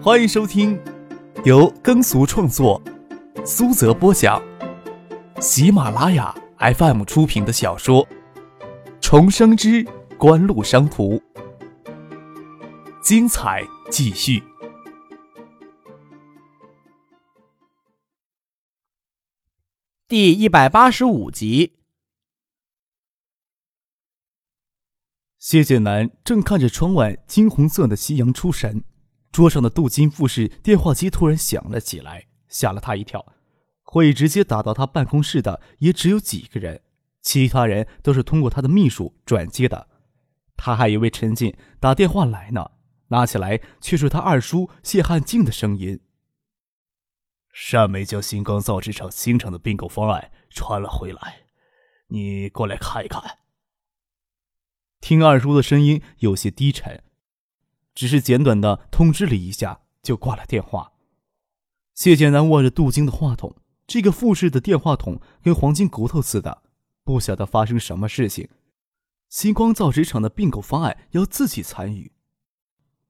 欢迎收听由耕俗创作、苏泽播讲、喜马拉雅 FM 出品的小说《重生之官路商途》，精彩继续，第一百八十五集。谢剑南正看着窗外金红色的夕阳出神，桌上的镀金富士电话机突然响了起来，吓了他一跳。会直接打到他办公室的也只有几个人，其他人都是通过他的秘书转接的。他还以为陈进打电话来呢，拿起来却是他二叔谢汉静的声音：“单梅将星光造纸厂新厂的并购方案传了回来，你过来看一看。”听二叔的声音有些低沉，只是简短的通知了一下，就挂了电话。谢剑南握着镀金的话筒，这个复式的电话筒跟黄金骨头似的，不晓得发生什么事情。星光造纸厂的并购方案要自己参与。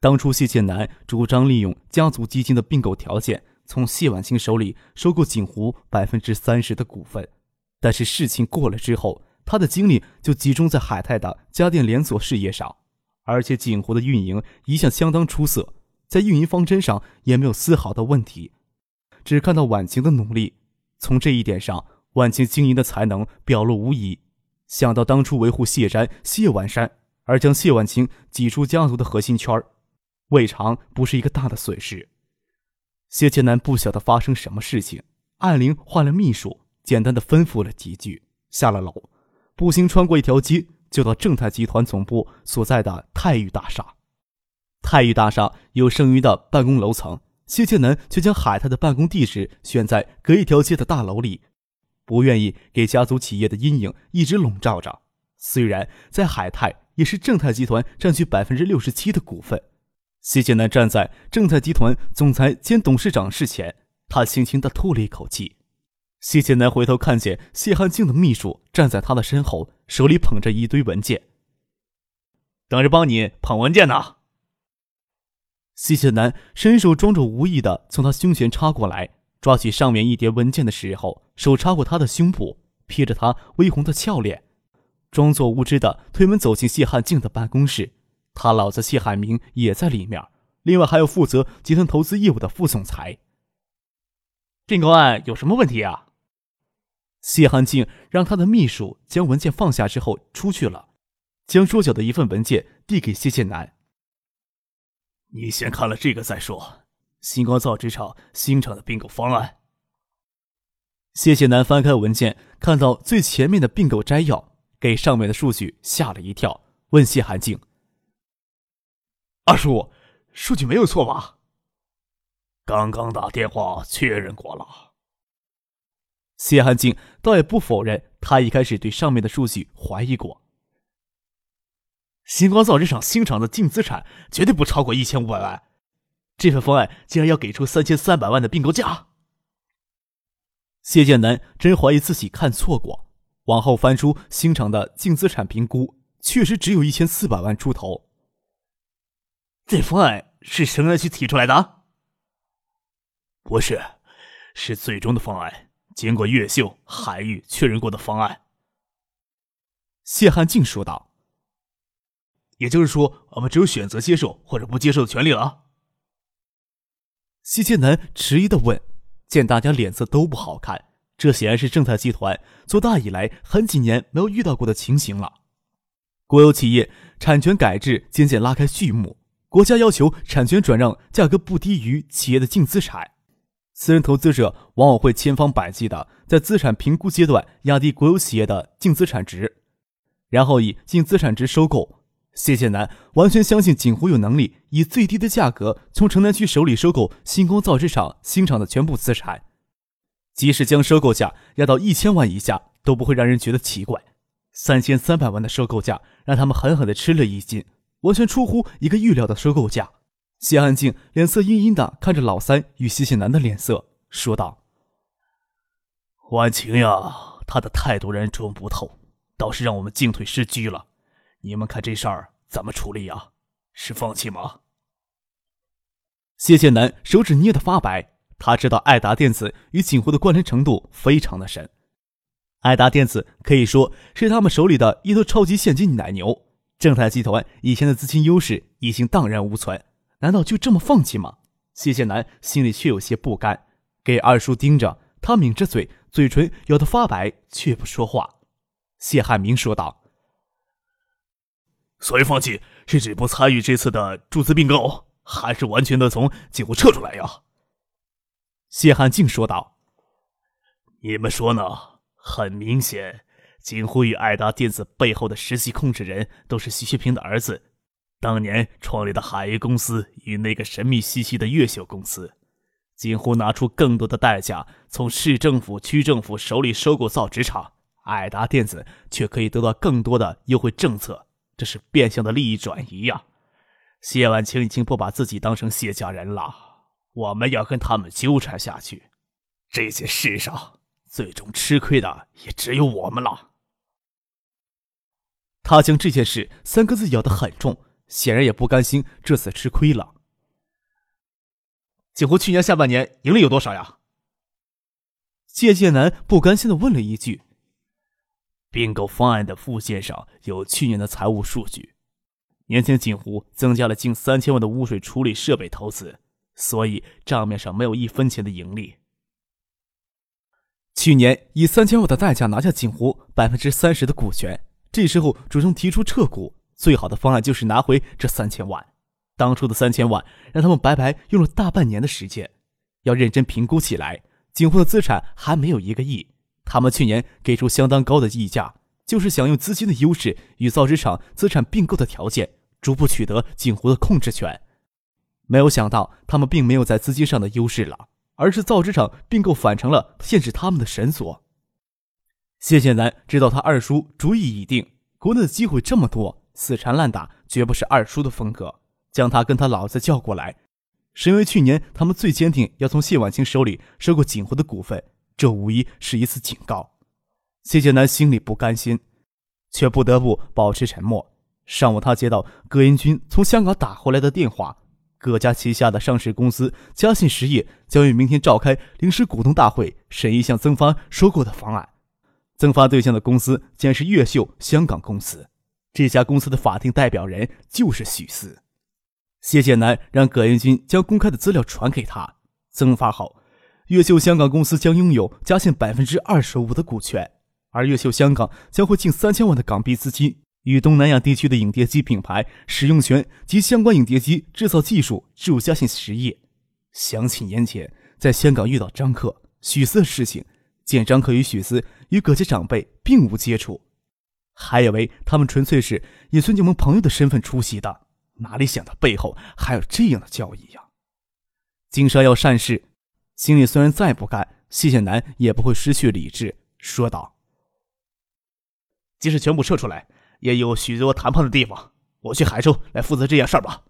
当初谢剑南主张利用家族基金的并购条件，从谢婉清手里收购锦湖百分之三十的股份，但是事情过了之后。他的精力就集中在海泰的家电连锁事业上，而且锦湖的运营一向相当出色，在运营方针上也没有丝毫的问题。只看到婉晴的努力，从这一点上，婉晴经营的才能表露无遗。想到当初维护谢山、谢婉山，而将谢婉晴挤出家族的核心圈未尝不是一个大的损失。谢千南不晓得发生什么事情，按铃换了秘书，简单的吩咐了几句，下了楼。步行穿过一条街，就到正泰集团总部所在的泰裕大厦。泰裕大厦有剩余的办公楼层，谢剑南却将海泰的办公地址选在隔一条街的大楼里，不愿意给家族企业的阴影一直笼罩着。虽然在海泰也是正泰集团占据百分之六十七的股份，谢剑南站在正泰集团总裁兼董事长室前，他轻轻地吐了一口气。谢剑南回头看见谢汉静的秘书站在他的身后，手里捧着一堆文件，等着帮你捧文件呢。谢剑南伸手装作无意的从他胸前插过来，抓起上面一叠文件的时候，手插过他的胸部，瞥着他微红的俏脸，装作无知的推门走进谢汉静的办公室。他老子谢海明也在里面，另外还有负责集团投资业务的副总裁。并购案有什么问题啊？谢汉静让他的秘书将文件放下之后出去了，将桌角的一份文件递给谢剑南。你先看了这个再说。星光造纸厂新厂的并购方案。谢剑南翻开文件，看到最前面的并购摘要，给上面的数据吓了一跳，问谢寒静：“二叔，数据没有错吧？”刚刚打电话确认过了。谢汉静倒也不否认，他一开始对上面的数据怀疑过。星光造纸厂新厂的净资产绝对不超过一千五百万，这份方案竟然要给出三千三百万的并购价。谢剑南真怀疑自己看错过，往后翻出新厂的净资产评估，确实只有一千四百万出头。这方案是什么人去提出来的？不是，是最终的方案。经过越秀、海域确认过的方案，谢汉静说道：“也就是说，我们只有选择接受或者不接受的权利了。”谢剑南迟疑的问：“见大家脸色都不好看，这显然是正泰集团做大以来很几年没有遇到过的情形了。国有企业产权改制渐渐拉开序幕，国家要求产权转让价格不低于企业的净资产。”私人投资者往往会千方百计的在资产评估阶段压低国有企业的净资产值，然后以净资产值收购。谢剑南完全相信锦湖有能力以最低的价格从城南区手里收购星光造纸厂新厂的全部资产，即使将收购价压到一千万以下都不会让人觉得奇怪。三千三百万的收购价让他们狠狠的吃了一惊，完全出乎一个预料的收购价。谢安静脸色阴阴的看着老三与谢谢南的脸色，说道：“婉晴呀，他的态度让人琢磨不透，倒是让我们进退失据了。你们看这事儿怎么处理呀？是放弃吗？”谢谢南手指捏得发白，他知道爱达电子与锦湖的关联程度非常的深。爱达电子可以说是他们手里的一头超级现金奶牛。正泰集团以前的资金优势已经荡然无存，难道就这么放弃吗？谢建南心里却有些不甘，给二叔盯着，他抿着嘴，嘴唇咬得发白，却不说话。谢汉明说道：“所以放弃是指不参与这次的注资并购，还是完全的从锦湖撤出来呀？”谢汉静说道：“你们说呢？很明显，锦湖与爱达电子背后的实际控制人都是徐学平的儿子，当年创立的海域公司与那个神秘兮兮的越秀公司。几乎拿出更多的代价，从市政府、区政府手里收购造纸厂。”爱达电子却可以得到更多的优惠政策，这是变相的利益转移呀！谢婉清已经不把自己当成谢家人了，我们要跟他们纠缠下去，这件事上最终吃亏的也只有我们了。他将这件事三个字咬得很重，显然也不甘心这次吃亏了。锦湖去年下半年盈利有多少呀？谢剑南不甘心的问了一句。并购方案的附件上有去年的财务数据。年前锦湖增加了近三千万的污水处理设备投资，所以账面上没有一分钱的盈利。去年以三千万的代价拿下锦湖百分之三十的股权，这时候主动提出撤股，最好的方案就是拿回这三千万。当初的三千万让他们白白用了大半年的时间。要认真评估起来，锦湖的资产还没有一个亿。他们去年给出相当高的溢价，就是想用资金的优势与造纸厂资产并购的条件，逐步取得锦湖的控制权。没有想到，他们并没有在资金上的优势了，而是造纸厂并购反成了限制他们的绳索。谢谢南知道他二叔主意已定，国内的机会这么多，死缠烂打绝不是二叔的风格。将他跟他老子叫过来，是因为去年他们最坚定要从谢婉清手里收购锦湖的股份。这无疑是一次警告，谢建南心里不甘心，却不得不保持沉默。上午，他接到葛英军从香港打回来的电话，葛家旗下的上市公司嘉信实业将于明天召开临时股东大会，审议向增发收购的方案。增发对象的公司将是越秀香港公司，这家公司的法定代表人就是许四。谢建南让葛英军将公开的资料传给他，增发后。越秀香港公司将拥有嘉信百分之二十五的股权，而越秀香港将会近三千万的港币资金与东南亚地区的影碟机品牌使用权及相关影碟机制造技术置入嘉信实业。想起年前在香港遇到张克、许思的事情，见张克与许思与葛家长辈并无接触，还以为他们纯粹是以孙继萌朋友的身份出席的，哪里想到背后还有这样的交易呀！经商要善事。心里虽然再不甘，谢谢南也不会失去理智，说道：“即使全部撤出来，也有许多谈判的地方。我去海州来负责这件事儿吧。”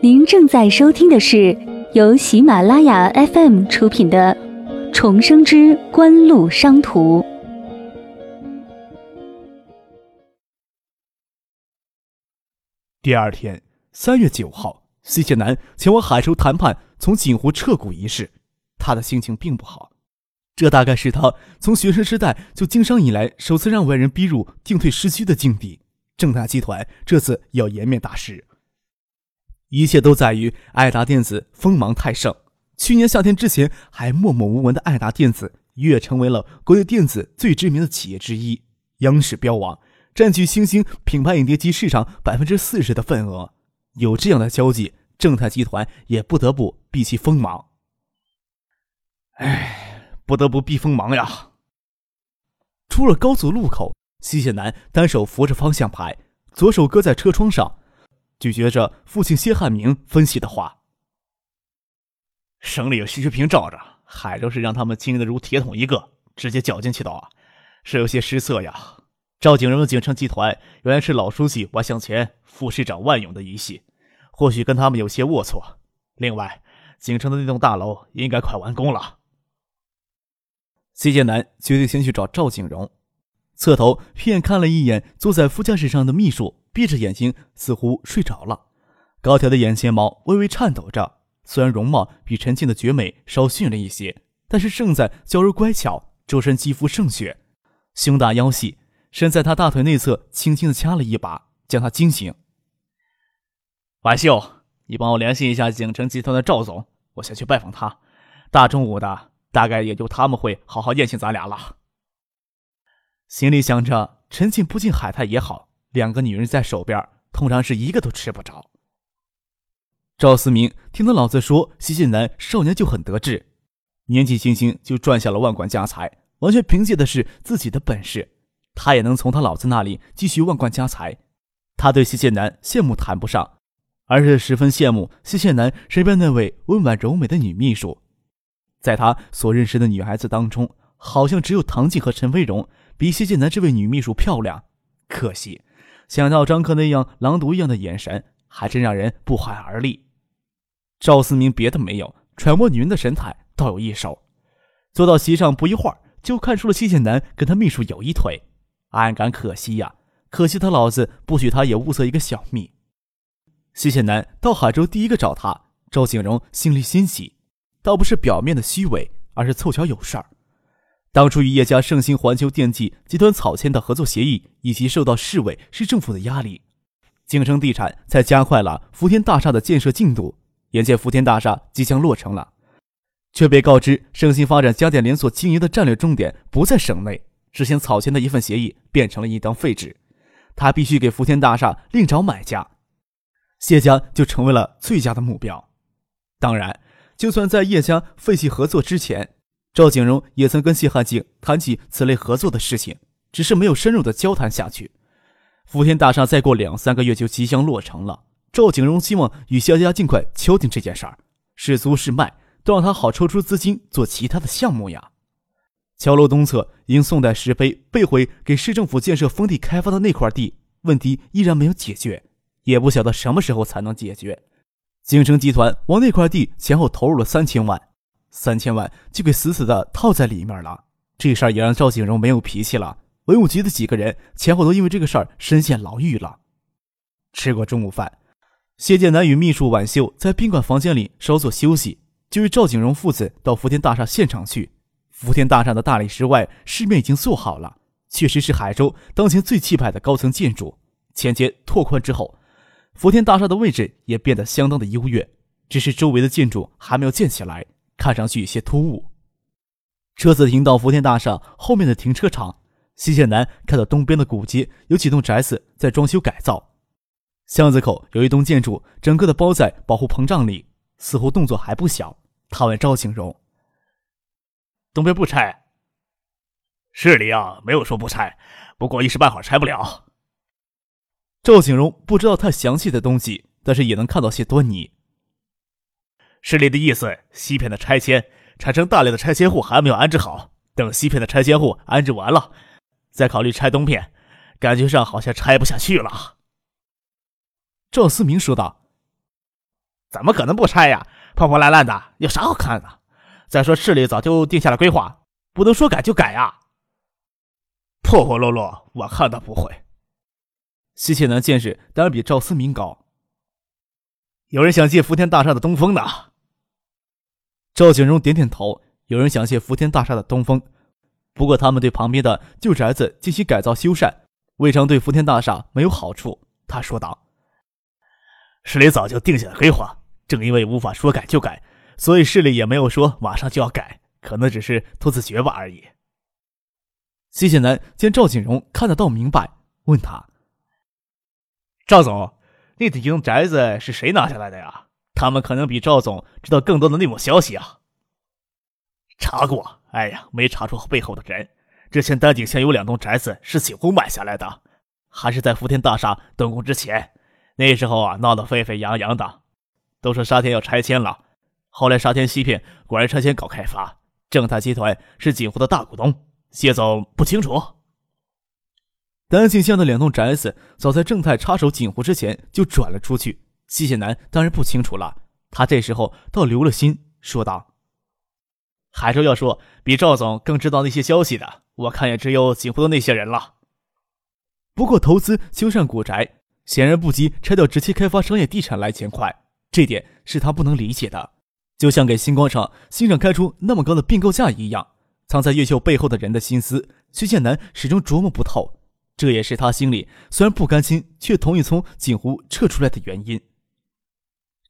您正在收听的是由喜马拉雅 FM 出品的《重生之官路商途》。第二天，三月九号，谢建南前往海州谈判从锦湖撤股一事，他的心情并不好。这大概是他从学生时代就经商以来首次让外人逼入进退失据的境地。正大集团这次要颜面大失，一切都在于爱达电子锋芒太盛。去年夏天之前还默默无闻的爱达电子，一跃成为了国内电子最知名的企业之一，央视标王。占据新兴品牌影碟机市场百分之四十的份额，有这样的交际，正泰集团也不得不避其锋芒。唉，不得不避锋芒呀！出了高速路口，西谢南单手扶着方向盘，左手搁在车窗上，咀嚼着父亲谢汉明分析的话：“省里有徐学平罩着，海州市让他们经营的如铁桶一个，直接搅进去的话，是有些失色呀。”赵景荣的景城集团原来是老书记万向前、副市长万勇的一系，或许跟他们有些龌龊。另外，景城的那栋大楼应该快完工了。谢建南决定先去找赵景荣。侧头瞥看了一眼坐在副驾驶上的秘书，闭着眼睛，似乎睡着了。高挑的眼睫毛微微颤抖着，虽然容貌比陈静的绝美稍逊了一些，但是胜在娇柔乖巧，周身肌肤胜雪，胸大腰细，伸在他大腿内侧，轻轻的掐了一把，将他惊醒。婉秀，你帮我联系一下景城集团的赵总，我想去拜访他。大中午的，大概也就他们会好好宴请咱俩了。心里想着，陈静不进海泰也好，两个女人在手边，通常是一个都吃不着。赵思明听到老子说，西晋南少年就很得志，年纪轻轻就赚下了万贯家财，完全凭借的是自己的本事，他也能从他老子那里继续万贯家财。他对西晋南羡慕谈不上，而是十分羡慕西晋南身边那位温婉柔美的女秘书。在他所认识的女孩子当中，好像只有唐静和陈飞荣。比谢剑南这位女秘书漂亮，可惜，想到张克那样狼毒一样的眼神，还真让人不寒而栗。赵思明别的没有，揣摩女人的神态倒有一手。坐到席上不一会儿，就看出了谢剑南跟他秘书有一腿，暗感可惜呀，可惜他老子不许他也物色一个小蜜。谢剑南到海州第一个找他，赵景荣心里欣喜，倒不是表面的虚伪，而是凑巧有事儿。当初与叶家盛兴环球电器集团草签的合作协议，以及受到市委市政府的压力，景城地产才加快了福田大厦的建设进度。眼见福田大厦即将落成了，却被告知盛兴发展家电连锁经营的战略重点不在省内，之前草签的一份协议变成了一张废纸。他必须给福田大厦另找买家，谢家就成为了最佳的目标。当然，就算在叶家废弃合作之前。赵景荣也曾跟谢汉静谈起此类合作的事情，只是没有深入的交谈下去。福田大厦再过两三个月就即将落成了，赵景荣希望与肖家尽快敲定这件事儿，是租是卖，都让他好抽出资金做其他的项目呀。桥楼东侧因宋代石碑被毁，给市政府建设封地开发的那块地问题依然没有解决，也不晓得什么时候才能解决。景城集团往那块地前后投入了三千万。三千万就给死死的套在里面了，这事儿也让赵景荣没有脾气了。文武局的几个人前后都因为这个事儿深陷牢狱了。吃过中午饭，谢剑南与秘书婉秀在宾馆房间里稍作休息，就与赵景荣父子到福田大厦现场去。福田大厦的大理石外市面已经做好了，确实是海州当前最气派的高层建筑。前街拓宽之后，福田大厦的位置也变得相当的优越，只是周围的建筑还没有建起来。看上去有些突兀。车子停到福田大厦后面的停车场，西线南看到东边的古街有几栋宅子在装修改造，巷子口有一栋建筑，整个的包在保护膨胀里，似乎动作还不小。他问赵景荣：“东边不拆？”“市里啊，没有说不拆，不过一时半会儿拆不了。”赵景荣不知道太详细的东西，但是也能看到些端倪。市里的意思，西片的拆迁产生大量的拆迁户还没有安置好，等西片的拆迁户安置完了，再考虑拆东片，感觉上好像拆不下去了。赵思明说道：“怎么可能不拆呀？破破烂烂的，有啥好看的？再说市里早就定下了规划，不能说改就改呀。破破落落，我看他不会。”西切南见识当然比赵思明高。有人想借福田大厦的东风呢。赵景荣点点头，有人想借福田大厦的东风，不过他们对旁边的旧宅子进行改造修缮，未尝对福田大厦没有好处。他说道：“市里早就定下了规划，正因为无法说改就改，所以市里也没有说马上就要改，可能只是拖字诀吧而已。”谢谢南见赵景荣看得到明白，问他：“赵总，那几栋宅子是谁拿下来的呀？”他们可能比赵总知道更多的内幕消息啊！查过，哎呀，没查出背后的人。之前丹景县有两栋宅子是景湖买下来的，还是在福田大厦动工之前。那时候啊，闹得沸沸扬扬的，都说沙田要拆迁了。后来沙田西片果然拆迁搞开发，正泰集团是景湖的大股东。谢总不清楚。丹景县的两栋宅子，早在正泰插手景湖之前就转了出去。西谢南当然不清楚了，他这时候倒留了心，说道：“海州要说比赵总更知道那些消息的，我看也只有锦湖的那些人了。不过投资修缮古宅，显然不及拆掉直接开发商业地产来钱快，这点是他不能理解的。就像给星光厂新厂开出那么高的并购价一样，藏在越秀背后的人的心思，薛建南始终琢磨不透。这也是他心里虽然不甘心，却同意从锦湖撤出来的原因。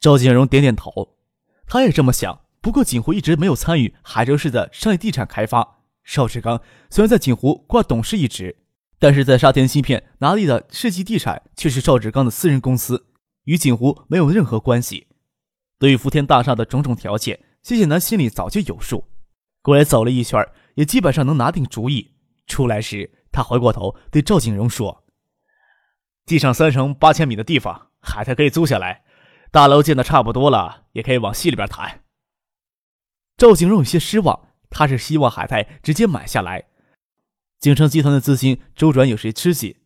赵景荣点点头，他也这么想。不过锦湖一直没有参与海州市的商业地产开发。邵志刚虽然在锦湖挂董事一职，但是在沙田芯片拿地的世纪地产却是邵志刚的私人公司，与锦湖没有任何关系。对于福田大厦的种种条件，谢谢南心里早就有数。过来走了一圈，也基本上能拿定主意。出来时，他回过头对赵景荣说：“地上三层八千米的地方，海泰可以租下来。大楼建的差不多了，也可以往戏里边谈。”赵景荣有些失望，他是希望海泰直接买下来。景城集团的资金周转有些吃紧。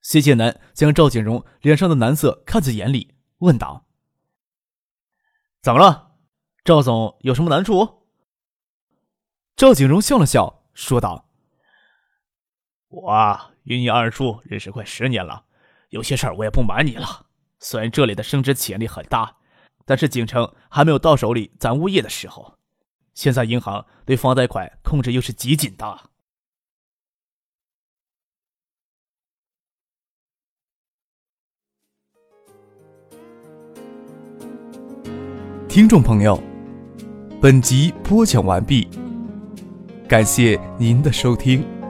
谢建南将赵景荣脸上的难色看在眼里，问道：“怎么了？赵总有什么难处？”赵景荣笑了笑，说道：“我啊，与你二叔认识快十年了，有些事儿我也不瞒你了。虽然这里的升值潜力很大，但是景城还没有到手里攒物业的时候。”现在银行对房贷款控制又是极紧的。听众朋友，本集播讲完毕，感谢您的收听。